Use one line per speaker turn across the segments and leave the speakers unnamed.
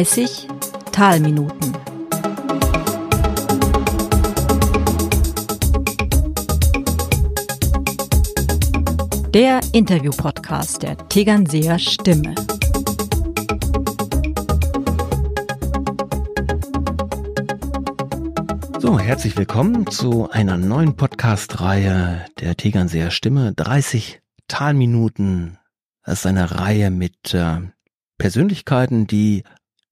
30 Talminuten. Der Interview-Podcast der Tegernseer Stimme.
So, herzlich willkommen zu einer neuen Podcast-Reihe der Tegernseer Stimme. 30 Talminuten. Das ist eine Reihe mit äh, Persönlichkeiten, die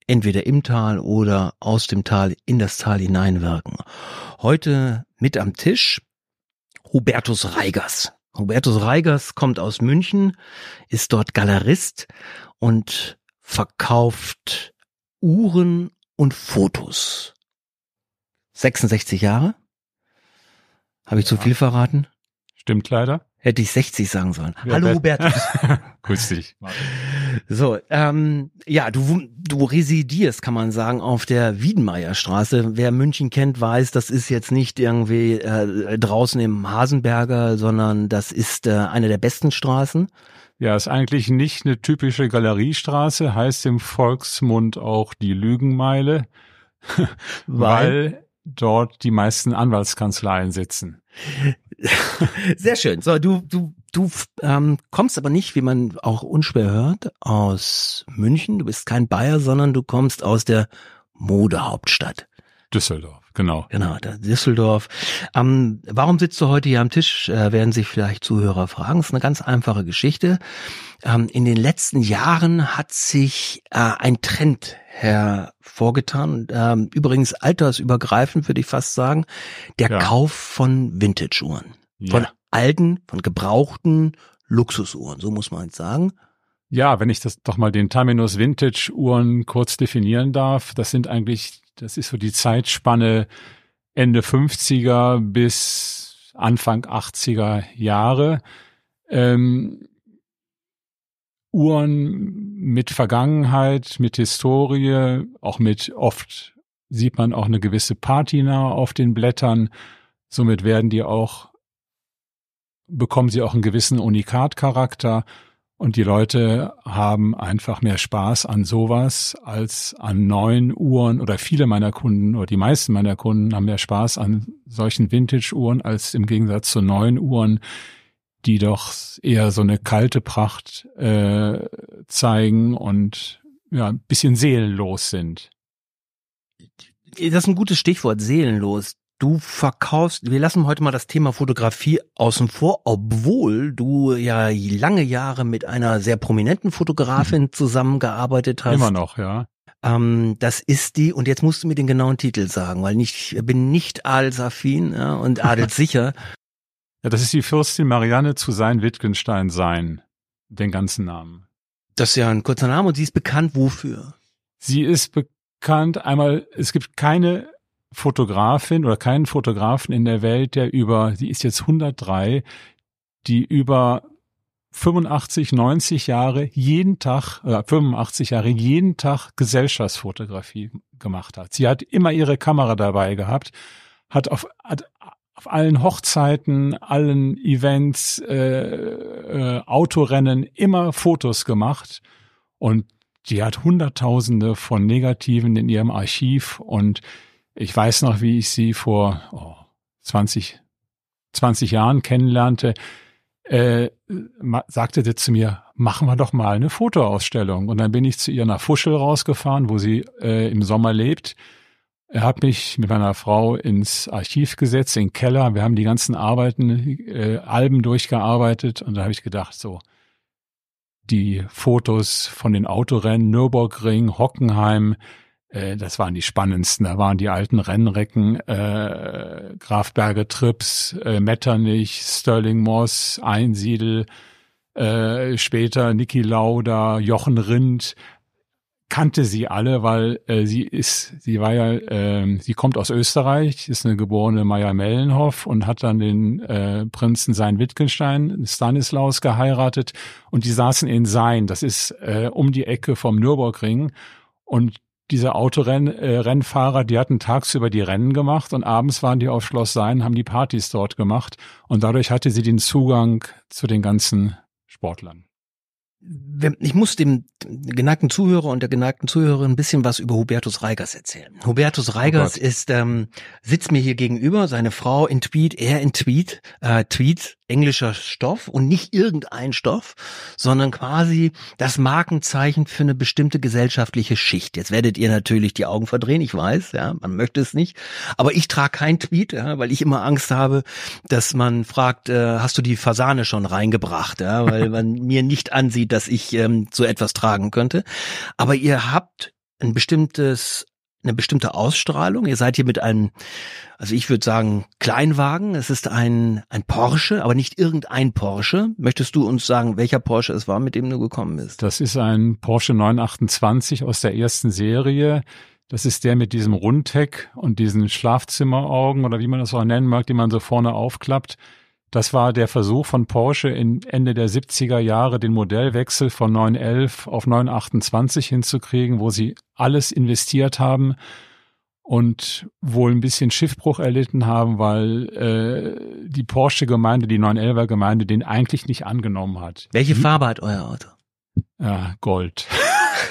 entweder im Tal oder aus dem Tal in das Tal hineinwirken. Heute mit am Tisch Hubertus Reigers. Hubertus Reigers kommt aus München, ist dort Galerist und verkauft Uhren und Fotos. 66 Jahre? Habe ich ja. zu viel verraten?
Stimmt leider.
Hätte ich 60 sagen sollen. Ja, Hallo Hubertus.
Grüß dich.
So, ähm, ja, du, du residierst, kann man sagen, auf der Wiedenmeierstraße. Wer München kennt, weiß, das ist jetzt nicht irgendwie äh, draußen im Hasenberger, sondern das ist äh, eine der besten Straßen.
Ja, ist eigentlich nicht eine typische Galeriestraße, heißt im Volksmund auch die Lügenmeile, weil dort die meisten Anwaltskanzleien sitzen.
Sehr schön. So, du, du, du ähm, kommst aber nicht, wie man auch unschwer hört, aus München. Du bist kein Bayer, sondern du kommst aus der Modehauptstadt.
Düsseldorf, genau.
Genau, Düsseldorf. Ähm, warum sitzt du heute hier am Tisch, äh, werden sich vielleicht Zuhörer fragen. Das ist eine ganz einfache Geschichte. Ähm, in den letzten Jahren hat sich äh, ein Trend hervorgetan. Ähm, übrigens altersübergreifend würde ich fast sagen, der ja. Kauf von Vintage-Uhren. Ja. Von alten, von gebrauchten Luxusuhren, so muss man jetzt sagen.
Ja, wenn ich das doch mal den Terminus Vintage Uhren kurz definieren darf, das sind eigentlich, das ist so die Zeitspanne Ende 50er bis Anfang 80er Jahre. Ähm, Uhren mit Vergangenheit, mit Historie, auch mit oft sieht man auch eine gewisse Patina auf den Blättern. Somit werden die auch, bekommen sie auch einen gewissen Unikatcharakter. Und die Leute haben einfach mehr Spaß an sowas als an neuen Uhren oder viele meiner Kunden oder die meisten meiner Kunden haben mehr Spaß an solchen Vintage-Uhren als im Gegensatz zu neuen Uhren, die doch eher so eine kalte Pracht äh, zeigen und ja, ein bisschen seelenlos sind.
Das ist ein gutes Stichwort, seelenlos. Du verkaufst, wir lassen heute mal das Thema Fotografie außen vor, obwohl du ja lange Jahre mit einer sehr prominenten Fotografin mhm. zusammengearbeitet hast.
Immer noch, ja.
Ähm, das ist die, und jetzt musst du mir den genauen Titel sagen, weil ich bin nicht adelsaffin ja, und adelssicher.
Ja, das ist die Fürstin Marianne zu sein Wittgenstein sein, den ganzen Namen.
Das ist ja ein kurzer Name und sie ist bekannt wofür?
Sie ist bekannt einmal, es gibt keine Fotografin oder keinen Fotografen in der Welt, der über, sie ist jetzt 103, die über 85, 90 Jahre jeden Tag, äh, 85 Jahre jeden Tag Gesellschaftsfotografie gemacht hat. Sie hat immer ihre Kamera dabei gehabt, hat auf, hat auf allen Hochzeiten, allen Events, äh, äh, Autorennen immer Fotos gemacht und die hat Hunderttausende von Negativen in ihrem Archiv und ich weiß noch, wie ich sie vor oh, 20, 20 Jahren kennenlernte, äh, sagte sie zu mir, machen wir doch mal eine Fotoausstellung. Und dann bin ich zu ihr nach Fuschel rausgefahren, wo sie äh, im Sommer lebt er hat mich mit meiner Frau ins Archiv gesetzt, in den Keller. Wir haben die ganzen Arbeiten, äh, Alben durchgearbeitet und da habe ich gedacht, so, die Fotos von den Autorennen, Nürburgring, Hockenheim, das waren die spannendsten. Da waren die alten Rennrecken, äh, Grafberger Trips, äh, Metternich, Sterling Moss, Einsiedel, äh, später Niki Lauda, Jochen Rindt. Kannte sie alle, weil äh, sie ist, sie war ja, äh, sie kommt aus Österreich, ist eine geborene Maya Mellenhoff und hat dann den äh, Prinzen Sein Wittgenstein, Stanislaus, geheiratet. Und die saßen in Sein, das ist äh, um die Ecke vom Nürburgring. Und diese Autorennfahrer, äh, die hatten tagsüber die Rennen gemacht und abends waren die auf Schloss Sein, haben die Partys dort gemacht und dadurch hatte sie den Zugang zu den ganzen Sportlern
ich muss dem geneigten Zuhörer und der geneigten Zuhörerin ein bisschen was über Hubertus Reigers erzählen. Hubertus Reigers oh ist ähm, sitzt mir hier gegenüber, seine Frau in Tweet, er in Tweet, äh, Tweet englischer Stoff und nicht irgendein Stoff, sondern quasi das Markenzeichen für eine bestimmte gesellschaftliche Schicht. Jetzt werdet ihr natürlich die Augen verdrehen, ich weiß, ja, man möchte es nicht, aber ich trage kein Tweet, ja, weil ich immer Angst habe, dass man fragt, äh, hast du die Fasane schon reingebracht, ja, weil man mir nicht ansieht, dass ich ähm, so etwas tragen könnte. Aber ihr habt ein bestimmtes eine bestimmte Ausstrahlung. Ihr seid hier mit einem, also ich würde sagen, Kleinwagen. Es ist ein, ein Porsche, aber nicht irgendein Porsche. Möchtest du uns sagen, welcher Porsche es war, mit dem du gekommen bist?
Das ist ein Porsche 928 aus der ersten Serie. Das ist der mit diesem Rundheck und diesen Schlafzimmeraugen oder wie man das auch nennen mag, die man so vorne aufklappt. Das war der Versuch von Porsche in Ende der 70er Jahre, den Modellwechsel von 911 auf 928 hinzukriegen, wo sie alles investiert haben und wohl ein bisschen Schiffbruch erlitten haben, weil äh, die Porsche-Gemeinde, die 911er Gemeinde, den eigentlich nicht angenommen hat.
Welche Farbe hat euer Auto?
Ja, Gold.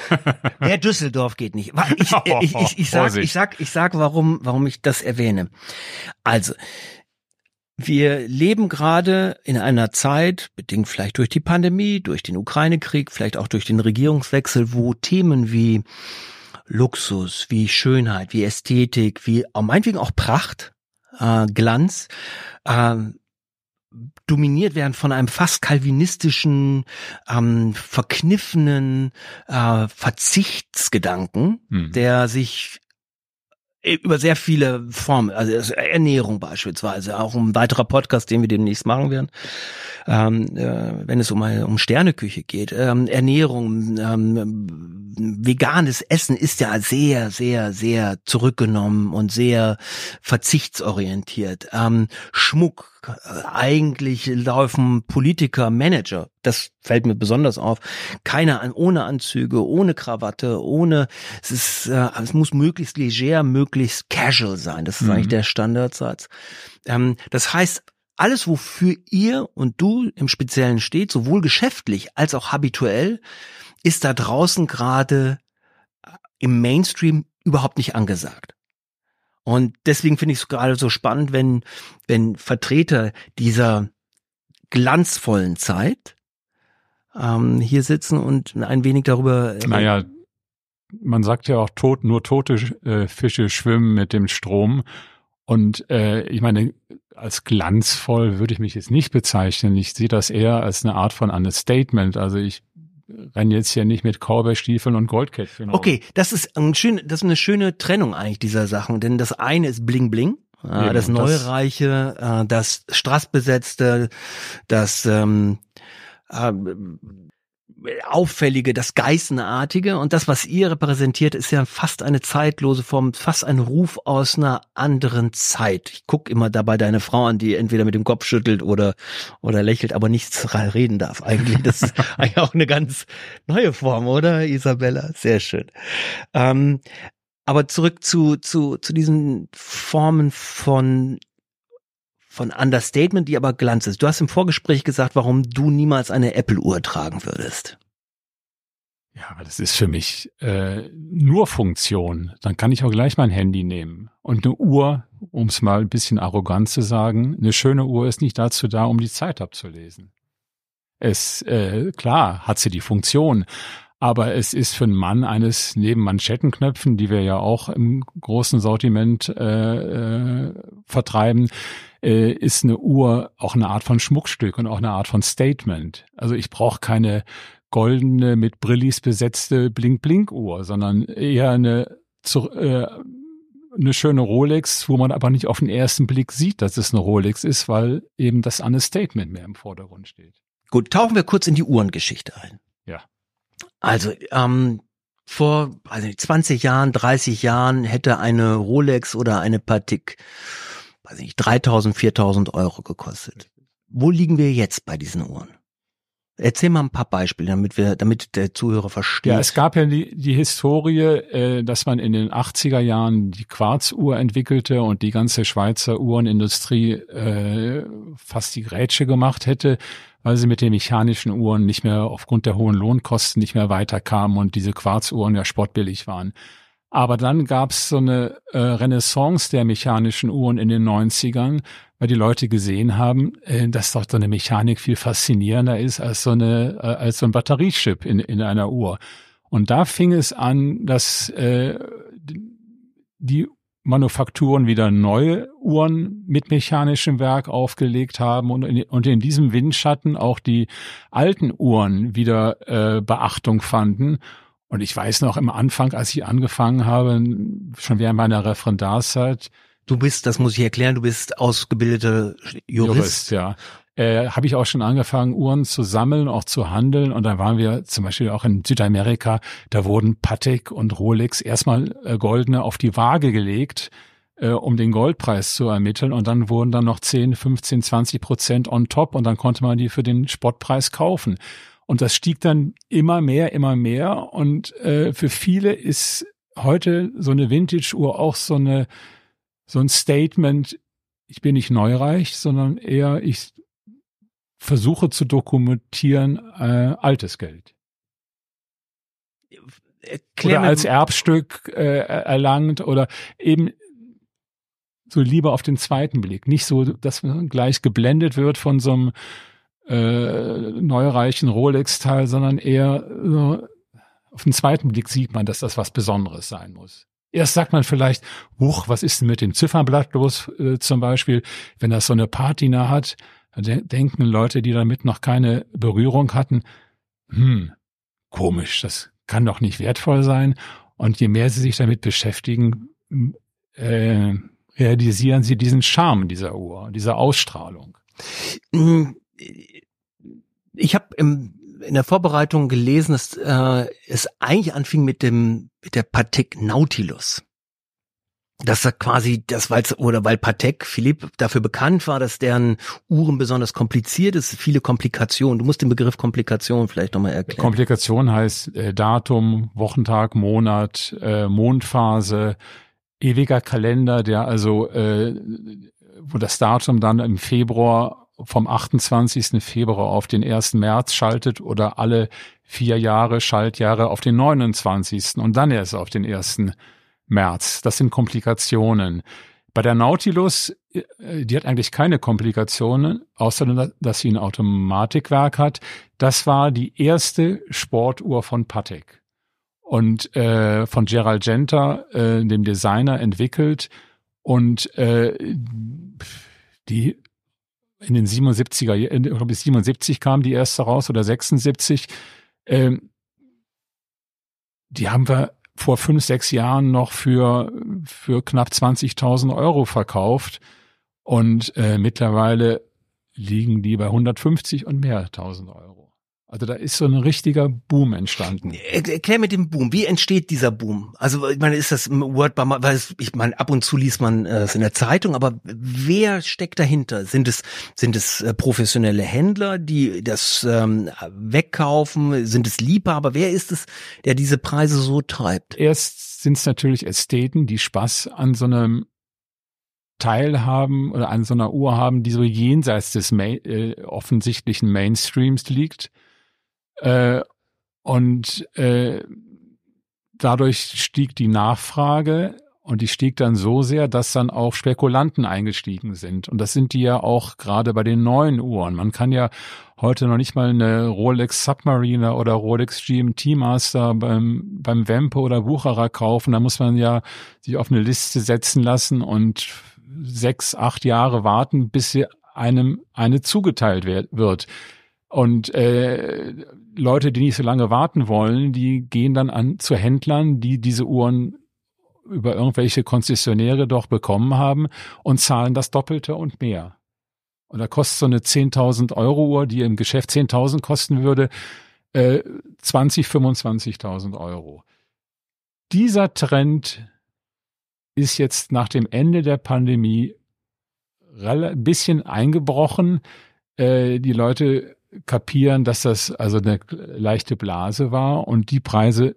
Der Düsseldorf geht nicht. Ich, ich, ich, ich, sag, ich sag, ich sag, warum, warum ich das erwähne. Also, wir leben gerade in einer Zeit, bedingt vielleicht durch die Pandemie, durch den Ukraine-Krieg, vielleicht auch durch den Regierungswechsel, wo Themen wie Luxus, wie Schönheit, wie Ästhetik, wie meinetwegen auch Pracht, äh, Glanz, äh, dominiert werden von einem fast kalvinistischen, ähm, verkniffenen äh, Verzichtsgedanken, hm. der sich über sehr viele Formen, also Ernährung beispielsweise, auch ein weiterer Podcast, den wir demnächst machen werden, ähm, äh, wenn es um, um Sterneküche geht. Ähm, Ernährung, ähm, veganes Essen ist ja sehr, sehr, sehr zurückgenommen und sehr verzichtsorientiert. Ähm, Schmuck, eigentlich laufen Politiker, Manager, das fällt mir besonders auf, keiner an, ohne Anzüge, ohne Krawatte, ohne, es ist, äh, es muss möglichst leger, möglichst casual sein. Das ist mhm. eigentlich der Standardsatz. Ähm, das heißt, alles, wofür ihr und du im Speziellen steht, sowohl geschäftlich als auch habituell, ist da draußen gerade im Mainstream überhaupt nicht angesagt. Und deswegen finde ich es gerade so spannend, wenn, wenn Vertreter dieser glanzvollen Zeit ähm, hier sitzen und ein wenig darüber.
Naja, man sagt ja auch tot, nur tote äh, Fische schwimmen mit dem Strom. Und äh, ich meine, als glanzvoll würde ich mich jetzt nicht bezeichnen. Ich sehe das eher als eine Art von Understatement. Also ich renne jetzt hier nicht mit Cowboy-Stiefeln und Goldkettchen.
Okay, das ist ein schön, das ist eine schöne Trennung eigentlich dieser Sachen, denn das eine ist Bling Bling. Äh, das Neureiche, äh, das Straßbesetzte, das ähm, äh, Auffällige, das Geißenartige und das, was ihr repräsentiert, ist ja fast eine zeitlose Form, fast ein Ruf aus einer anderen Zeit. Ich guck immer dabei deine Frau an, die entweder mit dem Kopf schüttelt oder oder lächelt, aber nichts reden darf. Eigentlich das ist eigentlich auch eine ganz neue Form, oder Isabella? Sehr schön. Ähm, aber zurück zu zu zu diesen Formen von von Understatement, die aber Glanz ist. Du hast im Vorgespräch gesagt, warum du niemals eine Apple-Uhr tragen würdest.
Ja, das ist für mich äh, nur Funktion. Dann kann ich auch gleich mein Handy nehmen. Und eine Uhr, um es mal ein bisschen arrogant zu sagen, eine schöne Uhr ist nicht dazu da, um die Zeit abzulesen. Es, äh, klar, hat sie die Funktion, aber es ist für einen Mann eines neben Manschettenknöpfen, die wir ja auch im großen Sortiment äh, äh, vertreiben, äh, ist eine Uhr auch eine Art von Schmuckstück und auch eine Art von Statement. Also ich brauche keine goldene mit Brillis besetzte Blink-Blink-Uhr, sondern eher eine zu, äh, eine schöne Rolex, wo man aber nicht auf den ersten Blick sieht, dass es eine Rolex ist, weil eben das eine Statement mehr im Vordergrund steht.
Gut, tauchen wir kurz in die Uhrengeschichte ein.
Ja.
Also, ähm, vor also 20 Jahren, 30 Jahren hätte eine Rolex oder eine Patek weiß nicht, 3000, 4000 Euro gekostet. Wo liegen wir jetzt bei diesen Uhren? Erzähl mal ein paar Beispiele, damit wir, damit der Zuhörer versteht.
Ja, es gab ja die, die Historie, äh, dass man in den 80er Jahren die Quarzuhr entwickelte und die ganze Schweizer Uhrenindustrie äh, fast die Grätsche gemacht hätte, weil sie mit den mechanischen Uhren nicht mehr aufgrund der hohen Lohnkosten nicht mehr weiterkamen und diese Quarzuhren ja sportbillig waren. Aber dann gab es so eine äh, Renaissance der mechanischen Uhren in den 90ern, weil die Leute gesehen haben, äh, dass doch so eine Mechanik viel faszinierender ist als so eine äh, als so ein Batteriechip in, in einer Uhr. Und da fing es an, dass äh, die Manufakturen wieder neue Uhren mit mechanischem Werk aufgelegt haben und in, und in diesem Windschatten auch die alten Uhren wieder äh, Beachtung fanden. Und ich weiß noch im Anfang, als ich angefangen habe, schon während meiner Referendarzeit.
Du bist, das muss ich erklären, du bist ausgebildeter Jurist. Jurist
ja äh, habe ich auch schon angefangen, Uhren zu sammeln, auch zu handeln. Und da waren wir zum Beispiel auch in Südamerika, da wurden Patek und Rolex erstmal äh, goldene auf die Waage gelegt, äh, um den Goldpreis zu ermitteln. Und dann wurden dann noch 10, 15, 20 Prozent on top und dann konnte man die für den Spottpreis kaufen. Und das stieg dann immer mehr, immer mehr. Und äh, für viele ist heute so eine Vintage-Uhr auch so eine so ein Statement, ich bin nicht neureich, sondern eher ich versuche zu dokumentieren äh, altes Geld. Erklär oder als Erbstück äh, erlangt oder eben so lieber auf den zweiten Blick. Nicht so, dass man gleich geblendet wird von so einem äh, neureichen Rolex-Teil, sondern eher so, auf den zweiten Blick sieht man, dass das was Besonderes sein muss. Erst sagt man vielleicht, huch, was ist denn mit dem Ziffernblatt los äh, zum Beispiel, wenn das so eine Patina hat, denken Leute, die damit noch keine Berührung hatten, hm, komisch, das kann doch nicht wertvoll sein. Und je mehr sie sich damit beschäftigen, äh, realisieren sie diesen Charme dieser Uhr, dieser Ausstrahlung.
Ich habe in der Vorbereitung gelesen, dass äh, es eigentlich anfing mit dem mit der Patek Nautilus dass er quasi das, weil oder weil Patek Philipp dafür bekannt war, dass deren Uhren besonders kompliziert ist, viele Komplikationen. Du musst den Begriff Komplikation vielleicht nochmal erklären.
Komplikation heißt äh, Datum, Wochentag, Monat, äh, Mondphase, ewiger Kalender, der also, äh, wo das Datum dann im Februar vom 28. Februar auf den 1. März schaltet oder alle vier Jahre Schaltjahre auf den 29. und dann erst auf den 1. März. Das sind Komplikationen. Bei der Nautilus, äh, die hat eigentlich keine Komplikationen, außer dass sie ein Automatikwerk hat. Das war die erste Sportuhr von Patek und äh, von Gerald Genta, äh, dem Designer, entwickelt und äh, die in den 77er, ich glaube 77 kam die erste raus oder 76. Ähm, die haben wir vor fünf, sechs Jahren noch für, für knapp 20.000 Euro verkauft und äh, mittlerweile liegen die bei 150 und mehr 1000 Euro. Also da ist so ein richtiger Boom entstanden.
Erklär mit dem Boom. Wie entsteht dieser Boom? Also ich meine, ist das im Word, weil ich meine, ab und zu liest man äh, es in der Zeitung, aber wer steckt dahinter? Sind es sind es äh, professionelle Händler, die das ähm, wegkaufen? Sind es Liebhaber? Wer ist es, der diese Preise so treibt?
Erst sind es natürlich Ästheten, die Spaß an so einem Teil haben oder an so einer Uhr haben, die so jenseits des Main, äh, offensichtlichen Mainstreams liegt äh, und äh, dadurch stieg die Nachfrage und die stieg dann so sehr, dass dann auch Spekulanten eingestiegen sind. Und das sind die ja auch gerade bei den neuen Uhren. Man kann ja heute noch nicht mal eine Rolex Submariner oder Rolex GMT Master beim, beim Wempe oder Bucherer kaufen. Da muss man ja sich auf eine Liste setzen lassen und sechs, acht Jahre warten, bis sie einem eine zugeteilt wird. Und äh, Leute, die nicht so lange warten wollen, die gehen dann an zu Händlern, die diese Uhren über irgendwelche Konzessionäre doch bekommen haben und zahlen das Doppelte und mehr. Und da kostet so eine 10.000 Euro Uhr, die im Geschäft 10.000 kosten würde, äh, 20, 25.000 Euro. Dieser Trend ist jetzt nach dem Ende der Pandemie ein bisschen eingebrochen. Äh, die Leute kapieren, dass das also eine leichte Blase war und die Preise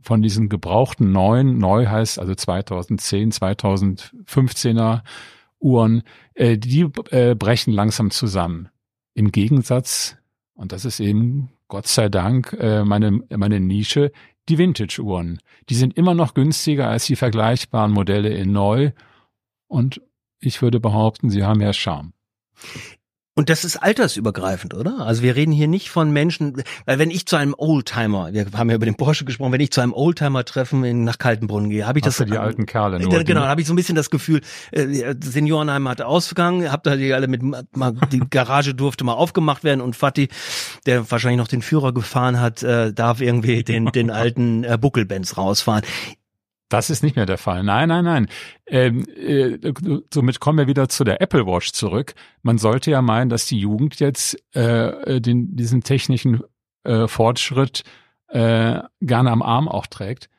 von diesen gebrauchten neuen, neu heißt also 2010, 2015er Uhren, äh, die äh, brechen langsam zusammen. Im Gegensatz Und das ist eben, Gott sei Dank, äh, meine, meine Nische, die Vintage-Uhren. Die sind immer noch günstiger als die vergleichbaren Modelle in neu. Und ich würde behaupten, sie haben mehr Charme.
Und das ist altersübergreifend, oder? Also wir reden hier nicht von Menschen, weil wenn ich zu einem Oldtimer, wir haben ja über den Porsche gesprochen, wenn ich zu einem Oldtimer-Treffen in, nach Kaltenbrunn gehe, habe ich das
so die alten Kerle nur,
genau, habe ich so ein bisschen das Gefühl, äh, Seniorenheim hat Ausgang, habt da die alle mit mal, die Garage durfte mal aufgemacht werden und Fatih, der wahrscheinlich noch den Führer gefahren hat, äh, darf irgendwie den den alten äh, Buckelbenz rausfahren.
Das ist nicht mehr der Fall. Nein, nein, nein. Ähm, äh, somit kommen wir wieder zu der Apple Watch zurück. Man sollte ja meinen, dass die Jugend jetzt äh, den, diesen technischen äh, Fortschritt äh, gerne am Arm auch trägt.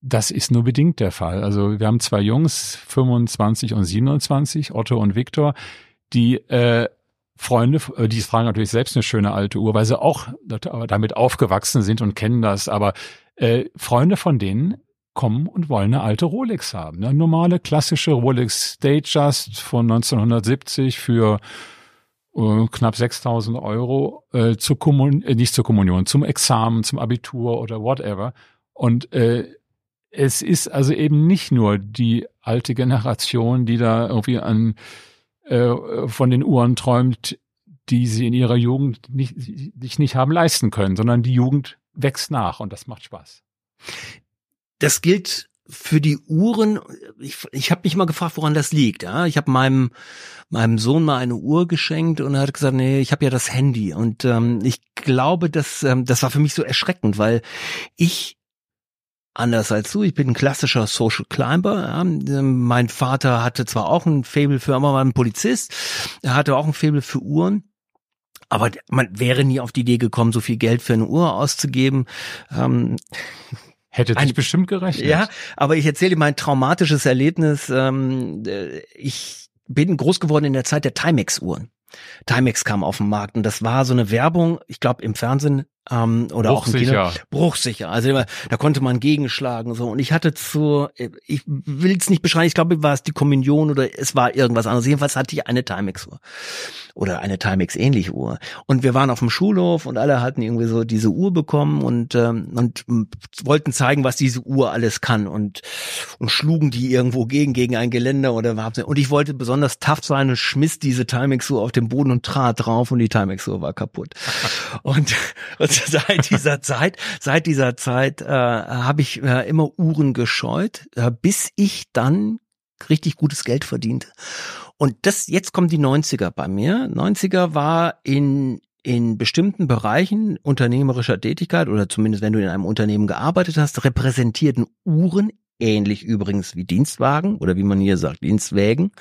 Das ist nur bedingt der Fall. Also wir haben zwei Jungs, 25 und 27, Otto und Viktor, die äh, Freunde, äh, die fragen natürlich selbst eine schöne alte Uhr, weil sie auch damit aufgewachsen sind und kennen das. Aber äh, Freunde von denen kommen und wollen eine alte Rolex haben. Eine normale klassische Rolex Datejust von 1970 für äh, knapp 6000 Euro äh, zur Kommun äh, nicht zur Kommunion, zum Examen, zum Abitur oder whatever. Und äh, es ist also eben nicht nur die alte Generation, die da irgendwie an äh, von den Uhren träumt, die sie in ihrer Jugend nicht, sich nicht haben leisten können, sondern die Jugend wächst nach und das macht Spaß
das gilt für die Uhren. Ich, ich habe mich mal gefragt, woran das liegt. Ja, ich habe meinem meinem Sohn mal eine Uhr geschenkt und er hat gesagt, nee, ich habe ja das Handy. Und ähm, ich glaube, dass ähm, das war für mich so erschreckend, weil ich anders als du, ich bin ein klassischer Social Climber. Ja. Mein Vater hatte zwar auch ein Fable für, aber war ein Polizist. Er hatte auch ein Fable für Uhren. Aber man wäre nie auf die Idee gekommen, so viel Geld für eine Uhr auszugeben. Ähm,
Hätte dich bestimmt gerechnet.
Ja, aber ich erzähle dir mein traumatisches Erlebnis. Ähm, äh, ich bin groß geworden in der Zeit der Timex-Uhren. Timex kam auf den Markt und das war so eine Werbung, ich glaube im Fernsehen ähm, oder auch im Kino. Bruchsicher. Also da konnte man gegenschlagen so. Und ich hatte zu, ich will es nicht beschreiben, ich glaube, war es die Kommunion oder es war irgendwas anderes. Jedenfalls hatte ich eine Timex-Uhr oder eine Timex-ähnliche Uhr. Und wir waren auf dem Schulhof und alle hatten irgendwie so diese Uhr bekommen und ähm, und wollten zeigen, was diese Uhr alles kann und und schlugen die irgendwo gegen gegen ein Geländer oder was. Und ich wollte besonders tough sein und schmiss diese Timex-Uhr auf den Boden und trat drauf und die Timex-Uhr war kaputt. und, und seit dieser Zeit, seit dieser Zeit äh, habe ich äh, immer Uhren gescheut, äh, bis ich dann richtig gutes Geld verdiente. Und das, jetzt kommen die 90er bei mir. 90er war in, in bestimmten Bereichen unternehmerischer Tätigkeit oder zumindest wenn du in einem Unternehmen gearbeitet hast, repräsentierten Uhren ähnlich übrigens wie Dienstwagen oder wie man hier sagt, Dienstwägen,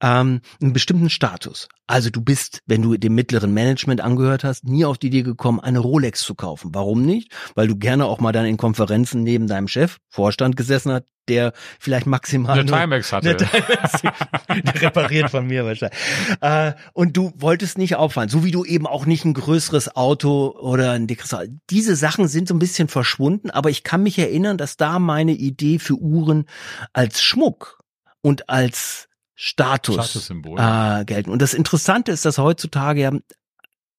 ähm, einen bestimmten Status. Also du bist, wenn du dem mittleren Management angehört hast, nie auf die Idee gekommen, eine Rolex zu kaufen. Warum nicht? Weil du gerne auch mal dann in Konferenzen neben deinem Chef, Vorstand gesessen hat, der vielleicht maximal
eine Timex hatte. Eine Timex,
der repariert von mir wahrscheinlich. Äh, und du wolltest nicht auffallen, so wie du eben auch nicht ein größeres Auto oder ein dickeres Auto. Diese Sachen sind so ein bisschen verschwunden, aber ich kann mich erinnern, dass da meine Idee für Uhren als Schmuck und als Status äh, gelten. Und das Interessante ist, dass heutzutage ja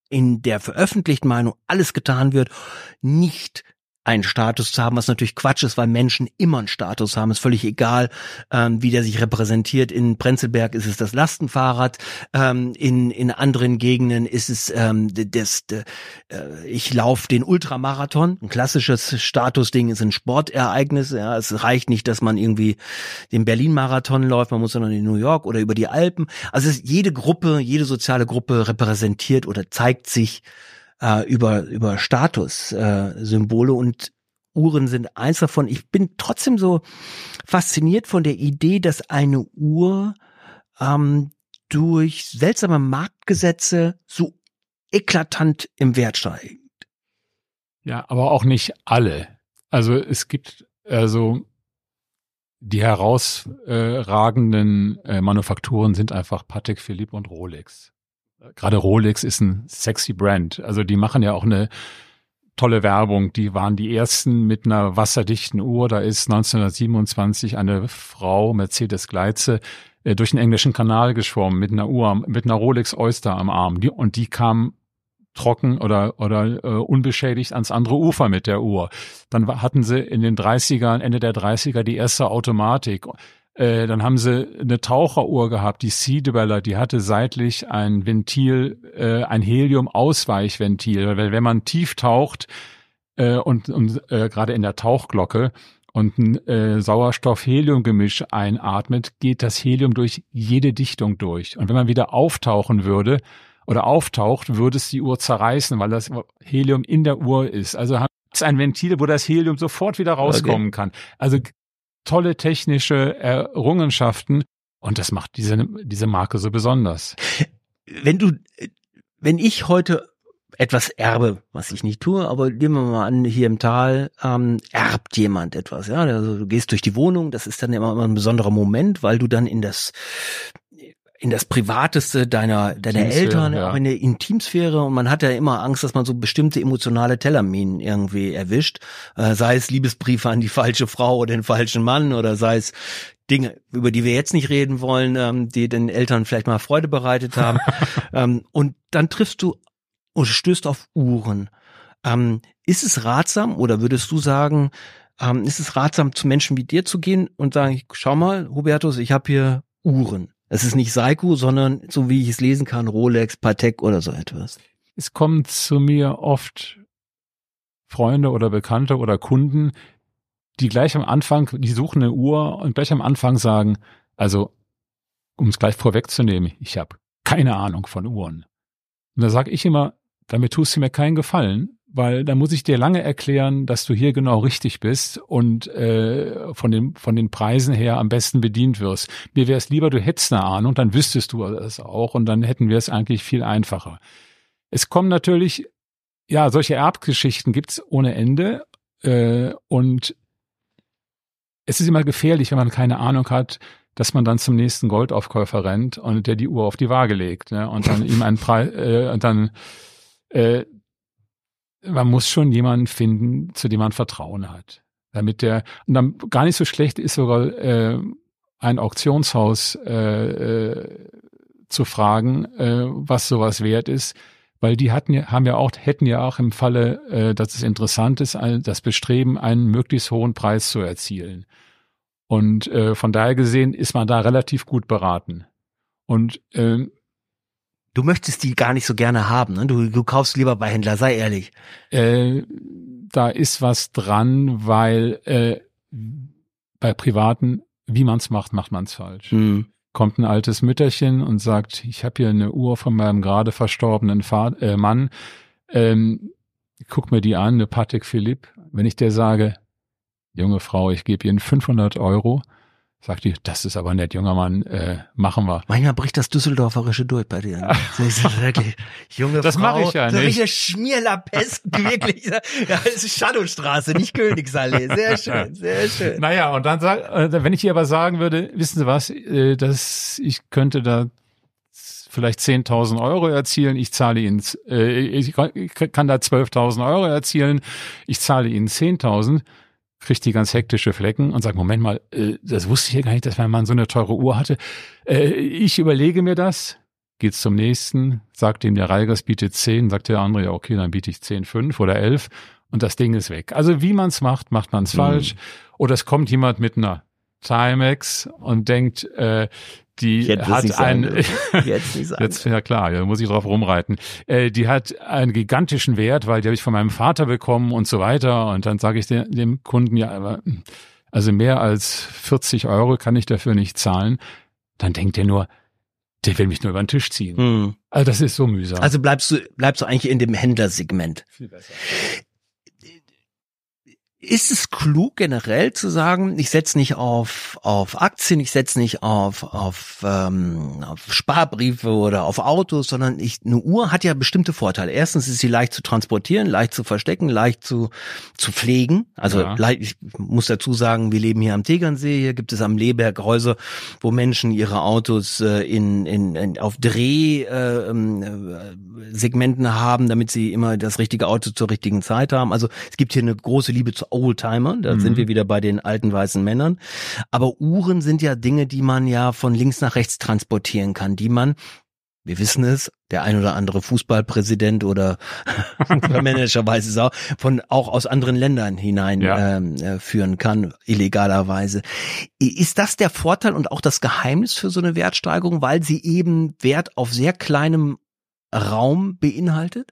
in der veröffentlichten Meinung alles getan wird, nicht einen Status zu haben, was natürlich Quatsch ist, weil Menschen immer einen Status haben. Ist völlig egal, ähm, wie der sich repräsentiert. In Prenzlberg ist es das Lastenfahrrad, ähm, in in anderen Gegenden ist es ähm, das, äh, ich laufe den Ultramarathon. Ein klassisches Statusding ist ein Sportereignis. Ja, es reicht nicht, dass man irgendwie den Berlin-Marathon läuft, man muss sondern in New York oder über die Alpen. Also jede Gruppe, jede soziale Gruppe repräsentiert oder zeigt sich äh, über, über Statussymbole äh, und Uhren sind eins davon. Ich bin trotzdem so fasziniert von der Idee, dass eine Uhr ähm, durch seltsame Marktgesetze so eklatant im Wert steigt.
Ja, aber auch nicht alle. Also es gibt also die herausragenden äh, Manufakturen sind einfach Patek Philippe und Rolex gerade Rolex ist ein sexy Brand. Also die machen ja auch eine tolle Werbung. Die waren die ersten mit einer wasserdichten Uhr. Da ist 1927 eine Frau, Mercedes Gleitze, äh, durch den englischen Kanal geschwommen mit einer Uhr, mit einer Rolex Oyster am Arm. Die, und die kam trocken oder oder äh, unbeschädigt ans andere Ufer mit der Uhr. Dann hatten sie in den 30ern, Ende der 30er die erste Automatik. Äh, dann haben sie eine Taucheruhr gehabt, die Sea Dweller, die hatte seitlich ein Ventil, äh, ein Helium-Ausweichventil, weil wenn man tief taucht äh, und, und äh, gerade in der Tauchglocke und ein äh, Sauerstoff-Helium-Gemisch einatmet, geht das Helium durch jede Dichtung durch. Und wenn man wieder auftauchen würde oder auftaucht, würde es die Uhr zerreißen, weil das Helium in der Uhr ist. Also es ein Ventil, wo das Helium sofort wieder rauskommen okay. kann. Also tolle technische Errungenschaften und das macht diese, diese Marke so besonders.
Wenn du, wenn ich heute etwas erbe, was ich nicht tue, aber nehmen wir mal an, hier im Tal ähm, erbt jemand etwas, ja, also du gehst durch die Wohnung, das ist dann immer, immer ein besonderer Moment, weil du dann in das in das Privateste deiner, deiner Eltern, ja. auch in der Intimsphäre und man hat ja immer Angst, dass man so bestimmte emotionale Tellerminen irgendwie erwischt, äh, sei es Liebesbriefe an die falsche Frau oder den falschen Mann oder sei es Dinge, über die wir jetzt nicht reden wollen, ähm, die den Eltern vielleicht mal Freude bereitet haben. ähm, und dann triffst du und stößt auf Uhren. Ähm, ist es ratsam oder würdest du sagen, ähm, ist es ratsam, zu Menschen wie dir zu gehen und sagen, schau mal, Hubertus, ich habe hier Uhren. Es ist nicht Seiko, sondern so wie ich es lesen kann, Rolex, Patek oder so etwas.
Es kommen zu mir oft Freunde oder Bekannte oder Kunden, die gleich am Anfang, die suchen eine Uhr und gleich am Anfang sagen, also um es gleich vorwegzunehmen, ich habe keine Ahnung von Uhren. Und da sage ich immer, damit tust du mir keinen Gefallen, weil da muss ich dir lange erklären, dass du hier genau richtig bist und äh, von, den, von den Preisen her am besten bedient wirst. Mir wäre es lieber, du hättest eine Ahnung, dann wüsstest du es auch und dann hätten wir es eigentlich viel einfacher. Es kommen natürlich, ja, solche Erbgeschichten gibt's ohne Ende äh, und es ist immer gefährlich, wenn man keine Ahnung hat, dass man dann zum nächsten Goldaufkäufer rennt und der die Uhr auf die Waage legt ne, und dann ihm einen Preis äh, und dann äh, man muss schon jemanden finden, zu dem man Vertrauen hat. Damit der, und dann gar nicht so schlecht ist sogar äh, ein Auktionshaus äh, äh, zu fragen, äh, was sowas wert ist, weil die hatten ja, haben ja auch, hätten ja auch im Falle, äh, dass es interessant ist, das Bestreben, einen möglichst hohen Preis zu erzielen. Und äh, von daher gesehen ist man da relativ gut beraten. Und äh,
Du möchtest die gar nicht so gerne haben, ne? Du, du kaufst lieber bei Händler, sei ehrlich.
Äh, da ist was dran, weil äh, bei Privaten, wie man's macht, macht man's falsch. Mhm. Kommt ein altes Mütterchen und sagt, ich habe hier eine Uhr von meinem gerade verstorbenen Vater, äh, Mann. Ähm, guck mir die an, eine Patek Philipp. Wenn ich der sage, junge Frau, ich gebe Ihnen 500 Euro, Sagt die, das ist aber nett, junger Mann, äh, machen wir.
Manchmal bricht das Düsseldorferische durch bei dir. Das ist wirklich, junge
das
Frau.
Das mache ich ja
so
nicht.
Richtig Schmierlapesk, wirklich. Ja, das ist Shadowstraße, nicht Königsallee. Sehr schön, sehr schön.
Naja, und dann sag, äh, wenn ich ihr aber sagen würde, wissen Sie was, äh, dass ich könnte da vielleicht 10.000 Euro erzielen, ich zahle Ihnen, äh, ich kann da 12.000 Euro erzielen, ich zahle Ihnen 10.000 kriegt die ganz hektische Flecken und sagt, Moment mal, äh, das wusste ich ja gar nicht, dass mein Mann so eine teure Uhr hatte. Äh, ich überlege mir das, geht's zum nächsten, sagt ihm der Reigers bietet 10, sagt der andere, ja okay, dann biete ich 10, 5 oder 11 und das Ding ist weg. Also wie man's macht, macht man's mhm. falsch. Oder es kommt jemand mit einer Timex und denkt, äh, die hat ein jetzt, ja klar, ja, muss ich drauf rumreiten. Äh, die hat einen gigantischen Wert, weil die habe ich von meinem Vater bekommen und so weiter. Und dann sage ich dem, dem Kunden ja, aber, also mehr als 40 Euro kann ich dafür nicht zahlen. Dann denkt er nur, der will mich nur über den Tisch ziehen. Hm. Also das ist so mühsam.
Also bleibst du bleibst du eigentlich in dem Händlersegment. Viel besser. Ist es klug generell zu sagen, ich setze nicht auf, auf Aktien, ich setze nicht auf, auf, ähm, auf Sparbriefe oder auf Autos, sondern ich, eine Uhr hat ja bestimmte Vorteile. Erstens ist sie leicht zu transportieren, leicht zu verstecken, leicht zu, zu pflegen. Also ja. leicht, ich muss dazu sagen, wir leben hier am Tegernsee, hier gibt es am Leberg Häuser, wo Menschen ihre Autos äh, in, in, in, auf Drehsegmenten äh, äh, haben, damit sie immer das richtige Auto zur richtigen Zeit haben. Also es gibt hier eine große Liebe zu Oldtimer, da mhm. sind wir wieder bei den alten weißen Männern. Aber Uhren sind ja Dinge, die man ja von links nach rechts transportieren kann, die man wir wissen es, der ein oder andere Fußballpräsident oder Fußballmanager weiß es auch, von auch aus anderen Ländern hinein ja. ähm, äh, führen kann, illegalerweise. Ist das der Vorteil und auch das Geheimnis für so eine Wertsteigerung, weil sie eben Wert auf sehr kleinem Raum beinhaltet?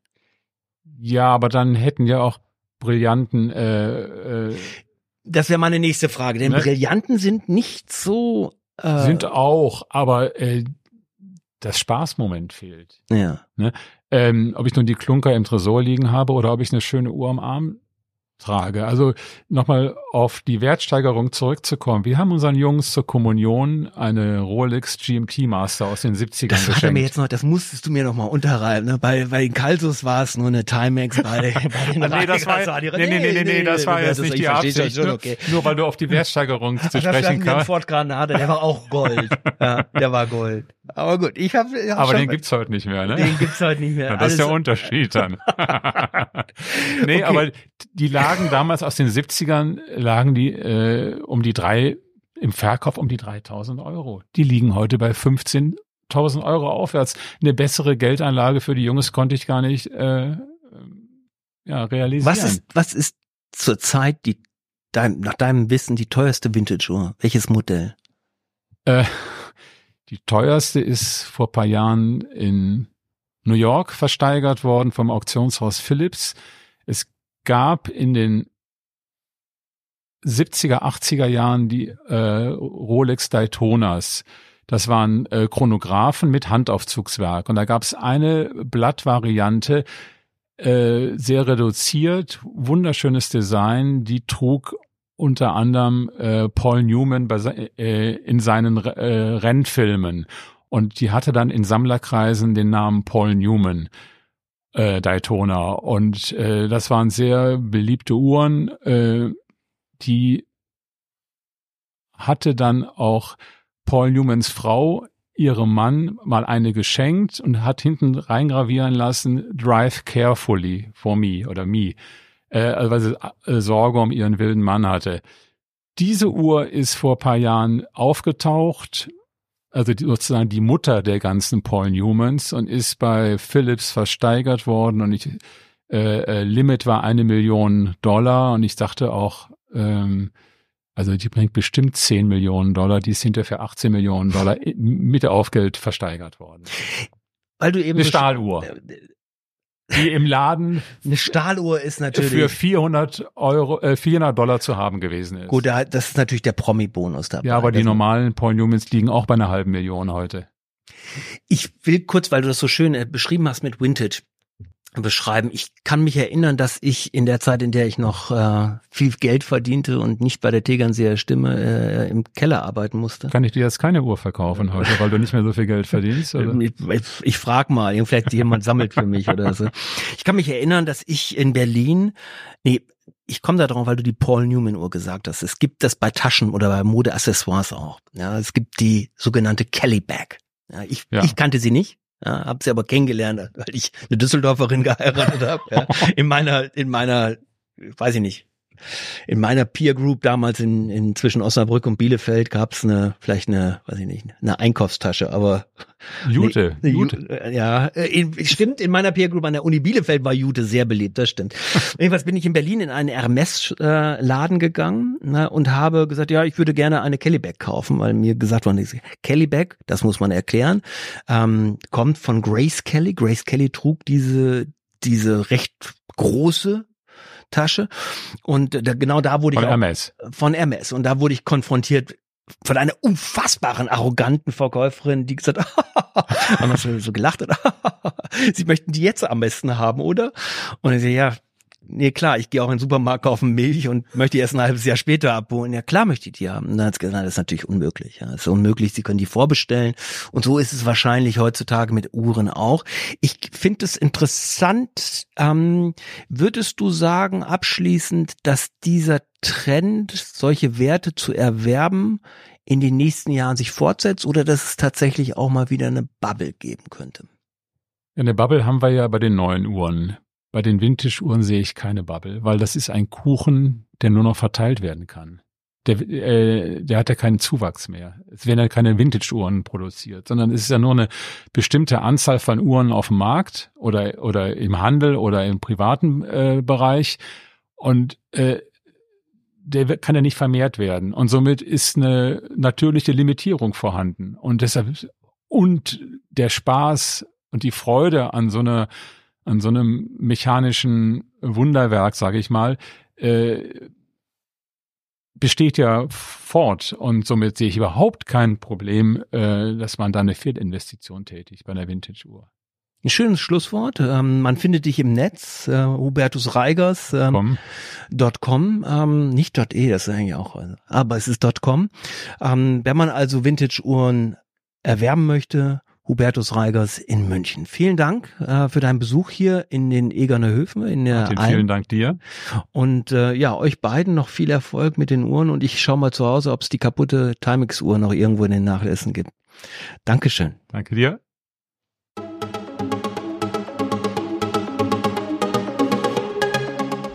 Ja, aber dann hätten ja auch brillanten äh, äh,
das wäre meine nächste Frage, denn ne? Brillanten sind nicht so
äh, sind auch, aber äh, das Spaßmoment fehlt.
Ja.
Ne? Ähm, ob ich nun die Klunker im Tresor liegen habe oder ob ich eine schöne Uhr am Arm trage. Also nochmal auf die Wertsteigerung zurückzukommen. Wir haben unseren Jungs zur Kommunion eine Rolex GMT Master aus den 70ern
das
geschenkt.
Mir jetzt noch, das musstest du mir noch mal unterreiben. Ne? Bei, bei den Kalsus war es nur eine Timex, bei,
bei den nee, das war, nee, nee, nee, nee, nee, das war jetzt nicht die Absicht. Schon, okay. nur, weil du auf die Wertsteigerung zu sprechen kannst.
Ford Granate, der war auch Gold. ja, der war Gold. Aber gut, ich habe.
Hab Aber den gibt's heute nicht mehr, ne?
Den gibt's heute nicht mehr.
Ja, das Alles ist der Unterschied dann. nee, okay. aber die lagen damals aus den 70ern, lagen die äh, um die drei, im Verkauf um die 3000 Euro. Die liegen heute bei 15.000 Euro aufwärts. Eine bessere Geldanlage für die Jungs konnte ich gar nicht äh, ja, realisieren.
Was ist, was ist zurzeit die, dein, nach deinem Wissen die teuerste Vintage-Uhr? Welches Modell?
Äh, die teuerste ist vor paar Jahren in New York versteigert worden vom Auktionshaus Philips. Es gab in den 70er, 80er Jahren die äh, Rolex Daytonas. Das waren äh, Chronographen mit Handaufzugswerk. Und da gab es eine Blattvariante, äh, sehr reduziert, wunderschönes Design, die trug unter anderem äh, Paul Newman bei, äh, in seinen äh, Rennfilmen. Und die hatte dann in Sammlerkreisen den Namen Paul Newman äh, Daytona. Und äh, das waren sehr beliebte Uhren. Äh, die hatte dann auch Paul Newmans Frau ihrem Mann mal eine geschenkt und hat hinten reingravieren lassen, Drive carefully for me oder me äh, also weil sie äh, Sorge um ihren wilden Mann hatte. Diese Uhr ist vor paar Jahren aufgetaucht, also die, sozusagen die Mutter der ganzen Paul Newmans und ist bei Philips versteigert worden und ich, äh, äh, Limit war eine Million Dollar und ich dachte auch, ähm, also die bringt bestimmt 10 Millionen Dollar, die ist hinterher für 18 Millionen Dollar mit Aufgeld versteigert worden.
Weil du eben
eine Stahluhr. Die im Laden
eine Stahluhr ist natürlich
für 400 Euro äh, 400 Dollar zu haben gewesen ist.
Gut, das ist natürlich der Promi-Bonus dabei.
Ja, aber die normalen Paul Newmans liegen auch bei einer halben Million heute.
Ich will kurz, weil du das so schön äh, beschrieben hast mit Vintage beschreiben. Ich kann mich erinnern, dass ich in der Zeit, in der ich noch äh, viel Geld verdiente und nicht bei der Tegernseer Stimme äh, im Keller arbeiten musste.
Kann ich dir jetzt keine Uhr verkaufen heute, weil du nicht mehr so viel Geld verdienst? Oder?
Ich, ich, ich frage mal, vielleicht jemand sammelt für mich oder so. Ich kann mich erinnern, dass ich in Berlin, nee, ich komme da drauf, weil du die Paul Newman Uhr gesagt hast. Es gibt das bei Taschen oder bei Modeaccessoires auch. Ja, es gibt die sogenannte Kelly Bag. Ja, ich, ja. ich kannte sie nicht. Ja, hab sie aber kennengelernt, weil ich eine Düsseldorferin geheiratet habe. Ja. In meiner, in meiner, weiß ich nicht, in meiner Peer Group damals in, in zwischen Osnabrück und Bielefeld gab's eine, vielleicht eine, weiß ich nicht, eine Einkaufstasche, aber
Jute,
nee, Jute. Ja, äh, in, stimmt, in meiner Peer Group an der Uni Bielefeld war Jute sehr beliebt, das stimmt. Jedenfalls bin ich in Berlin in einen Hermes-Laden äh, gegangen ne, und habe gesagt, ja, ich würde gerne eine Kellybag kaufen, weil mir gesagt worden ist, Kellybag, das muss man erklären, ähm, kommt von Grace Kelly. Grace Kelly trug diese diese recht große Tasche. Und da, genau da wurde
von
ich auch,
Hermes.
von Hermes. Und da wurde ich konfrontiert von einer unfassbaren, arroganten Verkäuferin, die gesagt hat, und so, so gelacht hat, sie möchten die jetzt am besten haben, oder? Und ich so, ja, nee, klar, ich gehe auch in den Supermarkt kaufen Milch und möchte erst ein halbes Jahr später abholen. Ja, klar möchte ich die haben. Gesagt, das ist natürlich unmöglich. Ja, das ist unmöglich, sie können die vorbestellen. Und so ist es wahrscheinlich heutzutage mit Uhren auch. Ich finde es interessant. Ähm, würdest du sagen, abschließend, dass dieser Trend, solche Werte zu erwerben, in den nächsten Jahren sich fortsetzt oder dass es tatsächlich auch mal wieder eine Bubble geben könnte?
Eine Bubble haben wir ja bei den neuen Uhren. Bei den Vintage-Uhren sehe ich keine Bubble, weil das ist ein Kuchen, der nur noch verteilt werden kann. der, äh, der hat ja keinen Zuwachs mehr. Es werden ja keine Vintage-Uhren produziert, sondern es ist ja nur eine bestimmte Anzahl von Uhren auf dem Markt oder, oder im Handel oder im privaten äh, Bereich. Und äh, der kann ja nicht vermehrt werden. Und somit ist eine natürliche Limitierung vorhanden. Und deshalb, und der Spaß und die Freude an so einer, an so einem mechanischen Wunderwerk, sage ich mal, äh, besteht ja fort und somit sehe ich überhaupt kein Problem, äh, dass man da eine Fehlinvestition tätigt bei einer Vintage-Uhr.
Ein schönes Schlusswort. Ähm, man findet dich im Netz, äh, Hubertus Reigers. Ähm, ähm, nicht .e, das ist eigentlich auch, also, aber es ist .com. Ähm, wenn man also Vintage-Uhren erwerben möchte, Hubertus Reigers in München. Vielen Dank äh, für deinen Besuch hier in den Egerner Höfen. In der
Martin, vielen Dank dir.
Und äh, ja, euch beiden noch viel Erfolg mit den Uhren und ich schaue mal zu Hause, ob es die kaputte Timex-Uhr noch irgendwo in den Nachlässen gibt. Dankeschön.
Danke dir.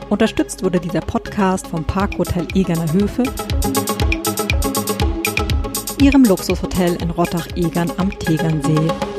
Unterstützt wurde dieser Podcast vom Parkhotel Egerner Höfe, ihrem Luxushotel in Rottach-Egern am Tegernsee.